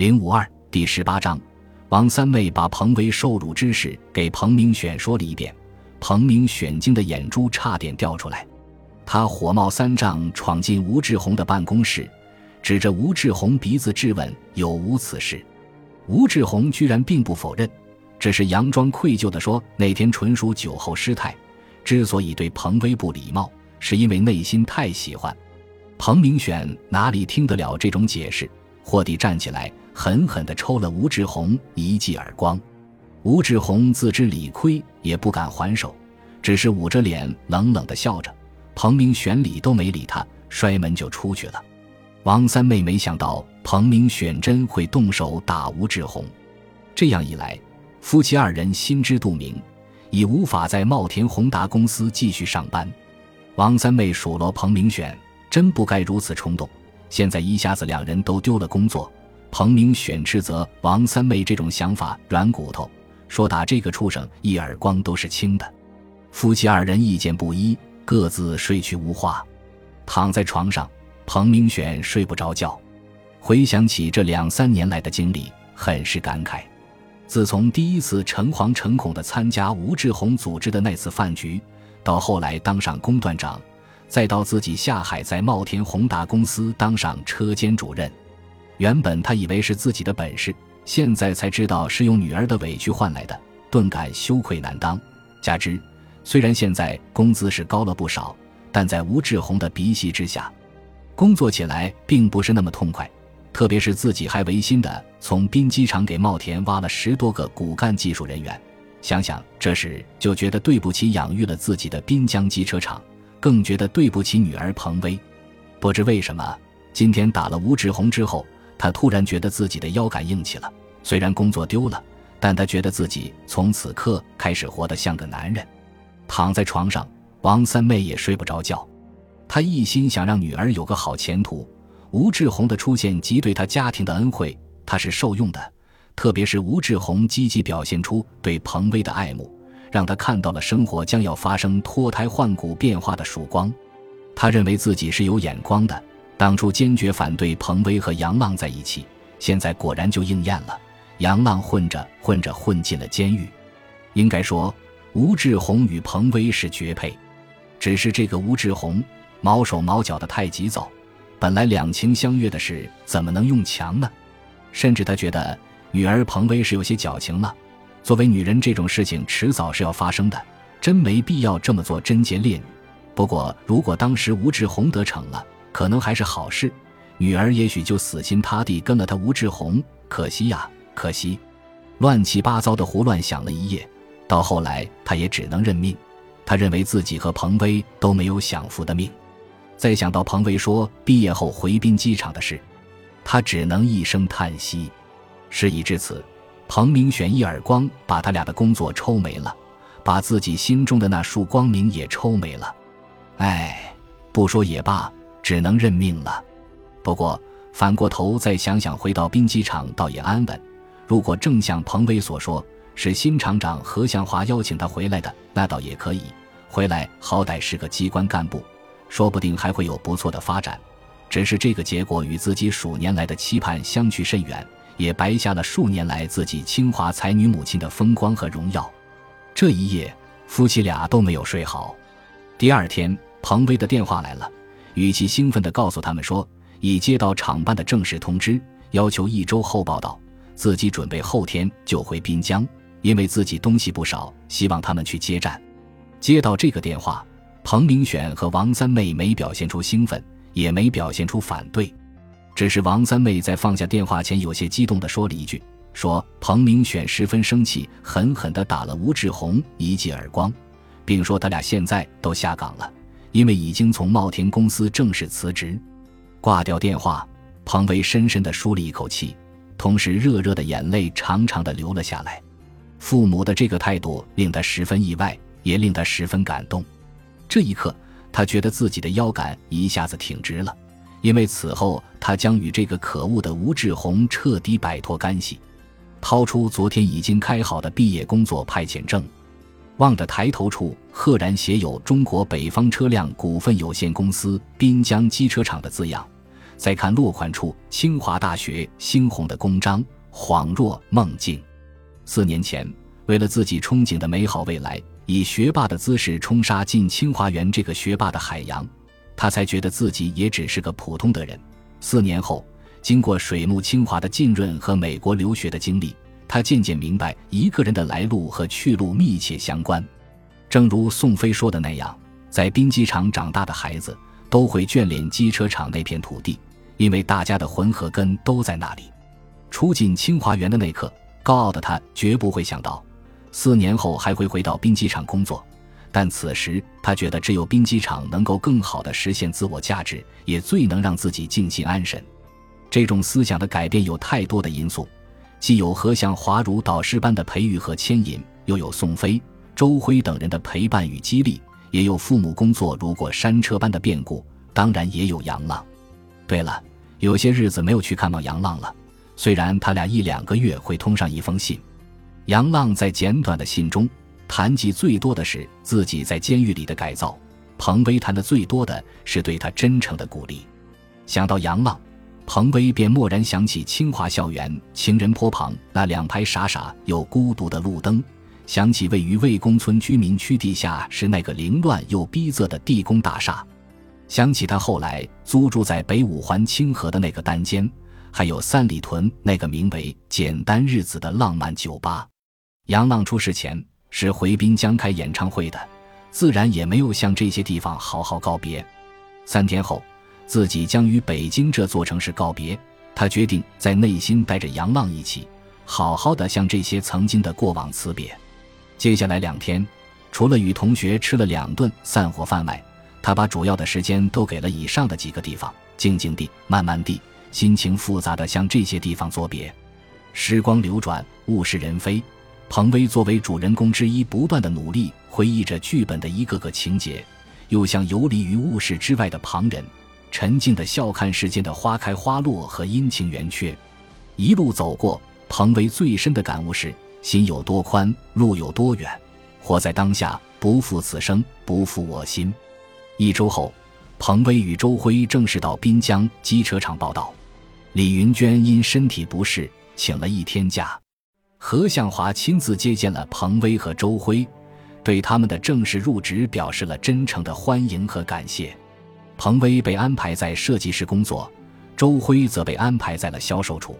零五二第十八章，王三妹把彭威受辱之事给彭明选说了一遍，彭明选惊的眼珠差点掉出来，他火冒三丈闯进吴志红的办公室，指着吴志红鼻子质问有无此事。吴志红居然并不否认，只是佯装愧疚地说那天纯属酒后失态，之所以对彭威不礼貌，是因为内心太喜欢。彭明选哪里听得了这种解释，霍地站起来。狠狠地抽了吴志红一记耳光，吴志红自知理亏，也不敢还手，只是捂着脸冷冷地笑着。彭明选理都没理他，摔门就出去了。王三妹没想到彭明选真会动手打吴志红，这样一来，夫妻二人心知肚明，已无法在茂田宏达公司继续上班。王三妹数落彭明选，真不该如此冲动。现在一下子两人都丢了工作。彭明选斥责王三妹这种想法软骨头，说打这个畜生一耳光都是轻的。夫妻二人意见不一，各自睡去无话。躺在床上，彭明选睡不着觉，回想起这两三年来的经历，很是感慨。自从第一次诚惶诚恐地参加吴志红组织的那次饭局，到后来当上工段长，再到自己下海在茂田宏达公司当上车间主任。原本他以为是自己的本事，现在才知道是用女儿的委屈换来的，顿感羞愧难当。加之，虽然现在工资是高了不少，但在吴志宏的鼻息之下，工作起来并不是那么痛快。特别是自己还违心的从滨机场给茂田挖了十多个骨干技术人员，想想这时就觉得对不起养育了自己的滨江机车厂，更觉得对不起女儿彭威。不知为什么，今天打了吴志红之后。他突然觉得自己的腰杆硬气了，虽然工作丢了，但他觉得自己从此刻开始活得像个男人。躺在床上，王三妹也睡不着觉。她一心想让女儿有个好前途。吴志红的出现及对他家庭的恩惠，她是受用的。特别是吴志红积极表现出对彭威的爱慕，让她看到了生活将要发生脱胎换骨变化的曙光。他认为自己是有眼光的。当初坚决反对彭威和杨浪在一起，现在果然就应验了。杨浪混着混着混进了监狱。应该说，吴志红与彭威是绝配，只是这个吴志红毛手毛脚的太急躁。本来两情相悦的事，怎么能用强呢？甚至他觉得女儿彭威是有些矫情了。作为女人，这种事情迟早是要发生的，真没必要这么做贞洁烈女。不过，如果当时吴志红得逞了，可能还是好事，女儿也许就死心塌地跟了他吴志红。可惜呀，可惜！乱七八糟的胡乱想了一夜，到后来他也只能认命。他认为自己和彭威都没有享福的命。再想到彭威说毕业后回滨机场的事，他只能一声叹息。事已至此，彭明选一耳光把他俩的工作抽没了，把自己心中的那束光明也抽没了。唉，不说也罢。只能认命了。不过反过头再想想，回到兵机场倒也安稳。如果正像彭威所说，是新厂长何向华邀请他回来的，那倒也可以。回来好歹是个机关干部，说不定还会有不错的发展。只是这个结果与自己数年来的期盼相去甚远，也白瞎了数年来自己清华才女母亲的风光和荣耀。这一夜，夫妻俩都没有睡好。第二天，彭威的电话来了。语气兴奋地告诉他们说，已接到厂办的正式通知，要求一周后报道，自己准备后天就回滨江，因为自己东西不少，希望他们去接站。接到这个电话，彭明选和王三妹没表现出兴奋，也没表现出反对，只是王三妹在放下电话前有些激动地说了一句：“说彭明选十分生气，狠狠地打了吴志红一记耳光，并说他俩现在都下岗了。”因为已经从茂田公司正式辞职，挂掉电话，彭威深深地舒了一口气，同时热热的眼泪长长的流了下来。父母的这个态度令他十分意外，也令他十分感动。这一刻，他觉得自己的腰杆一下子挺直了，因为此后他将与这个可恶的吴志红彻底摆脱干系。掏出昨天已经开好的毕业工作派遣证。望着抬头处赫然写有“中国北方车辆股份有限公司滨江机车厂”的字样，再看落款处清华大学猩红的公章，恍若梦境。四年前，为了自己憧憬的美好未来，以学霸的姿势冲杀进清华园这个学霸的海洋，他才觉得自己也只是个普通的人。四年后，经过水木清华的浸润和美国留学的经历，他渐渐明白，一个人的来路和去路密切相关。正如宋飞说的那样，在兵机场长大的孩子都会眷恋机车厂那片土地，因为大家的魂和根都在那里。初进清华园的那刻。高傲的他绝不会想到，四年后还会回到兵机场工作。但此时他觉得，只有兵机场能够更好的实现自我价值，也最能让自己静心安神。这种思想的改变有太多的因素，既有何向华如导师般的培育和牵引，又有宋飞、周辉等人的陪伴与激励，也有父母工作如过山车般的变故，当然也有杨浪。对了，有些日子没有去看望杨浪了。虽然他俩一两个月会通上一封信，杨浪在简短的信中谈及最多的是自己在监狱里的改造，彭威谈的最多的是对他真诚的鼓励。想到杨浪，彭威便蓦然想起清华校园情人坡旁那两排傻傻又孤独的路灯，想起位于魏公村居民区地下室那个凌乱又逼仄的地宫大厦，想起他后来租住在北五环清河的那个单间。还有三里屯那个名为“简单日子”的浪漫酒吧。杨浪出事前是回滨江开演唱会的，自然也没有向这些地方好好告别。三天后，自己将与北京这座城市告别。他决定在内心带着杨浪一起，好好的向这些曾经的过往辞别。接下来两天，除了与同学吃了两顿散伙饭外，他把主要的时间都给了以上的几个地方：静静地、慢慢地。心情复杂的向这些地方作别，时光流转，物是人非。彭威作为主人公之一，不断的努力回忆着剧本的一个个情节，又像游离于物事之外的旁人，沉静的笑看世间的花开花落和阴晴圆缺。一路走过，彭威最深的感悟是：心有多宽，路有多远。活在当下，不负此生，不负我心。一周后，彭威与周辉正式到滨江机车厂报道。李云娟因身体不适，请了一天假。何向华亲自接见了彭威和周辉，对他们的正式入职表示了真诚的欢迎和感谢。彭威被安排在设计室工作，周辉则被安排在了销售处。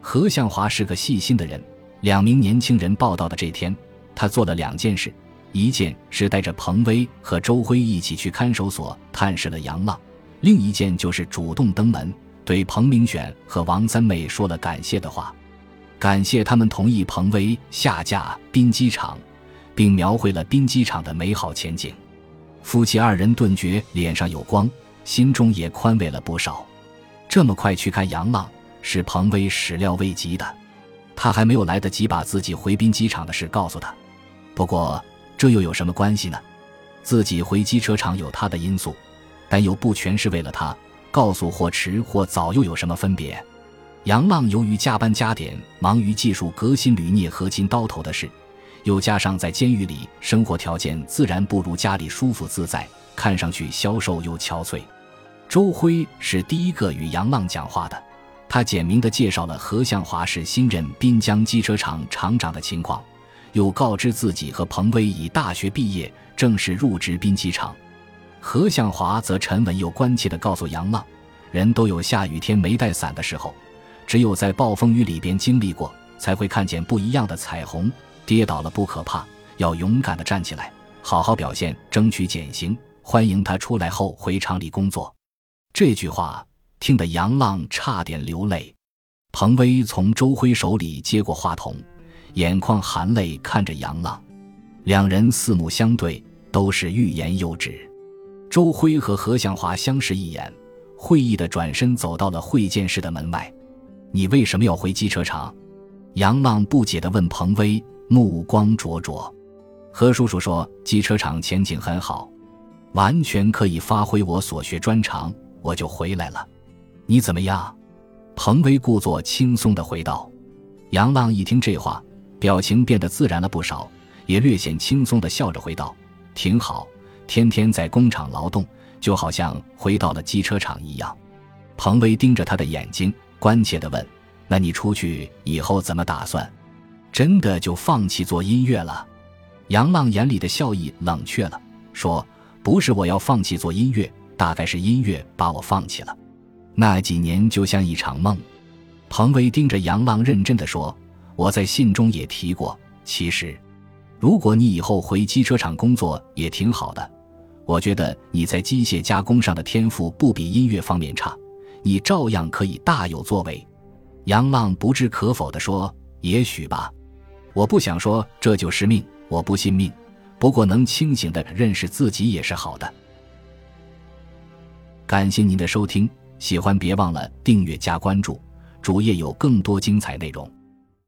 何向华是个细心的人。两名年轻人报道的这天，他做了两件事：一件是带着彭威和周辉一起去看守所探视了杨浪；另一件就是主动登门。对彭明选和王三妹说了感谢的话，感谢他们同意彭威下嫁滨机场，并描绘了滨机场的美好前景。夫妻二人顿觉脸上有光，心中也宽慰了不少。这么快去看杨浪，是彭威始料未及的。他还没有来得及把自己回滨机场的事告诉他。不过这又有什么关系呢？自己回机车厂有他的因素，但又不全是为了他。告诉或迟或早又有什么分别？杨浪由于加班加点，忙于技术革新铝镍合金刀头的事，又加上在监狱里生活条件自然不如家里舒服自在，看上去消瘦又憔悴。周辉是第一个与杨浪讲话的，他简明地介绍了何向华是新任滨江机车厂厂长的情况，又告知自己和彭威已大学毕业，正式入职滨机厂。何向华则沉稳又关切地告诉杨浪：“人都有下雨天没带伞的时候，只有在暴风雨里边经历过，才会看见不一样的彩虹。跌倒了不可怕，要勇敢地站起来，好好表现，争取减刑。欢迎他出来后回厂里工作。”这句话听得杨浪差点流泪。彭威从周辉手里接过话筒，眼眶含泪看着杨浪，两人四目相对，都是欲言又止。周辉和何向华相视一眼，会意的转身走到了会见室的门外。你为什么要回机车厂？杨浪不解地问彭威，目光灼灼。何叔叔说机车厂前景很好，完全可以发挥我所学专长，我就回来了。你怎么样？彭威故作轻松地回道。杨浪一听这话，表情变得自然了不少，也略显轻松地笑着回道：“挺好。”天天在工厂劳动，就好像回到了机车厂一样。彭威盯着他的眼睛，关切地问：“那你出去以后怎么打算？真的就放弃做音乐了？”杨浪眼里的笑意冷却了，说：“不是我要放弃做音乐，大概是音乐把我放弃了。那几年就像一场梦。”彭威盯着杨浪，认真地说：“我在信中也提过，其实，如果你以后回机车厂工作也挺好的。我觉得你在机械加工上的天赋不比音乐方面差。”你照样可以大有作为，杨浪不置可否地说：“也许吧，我不想说这就是命，我不信命。不过能清醒的认识自己也是好的。”感谢您的收听，喜欢别忘了订阅加关注，主页有更多精彩内容。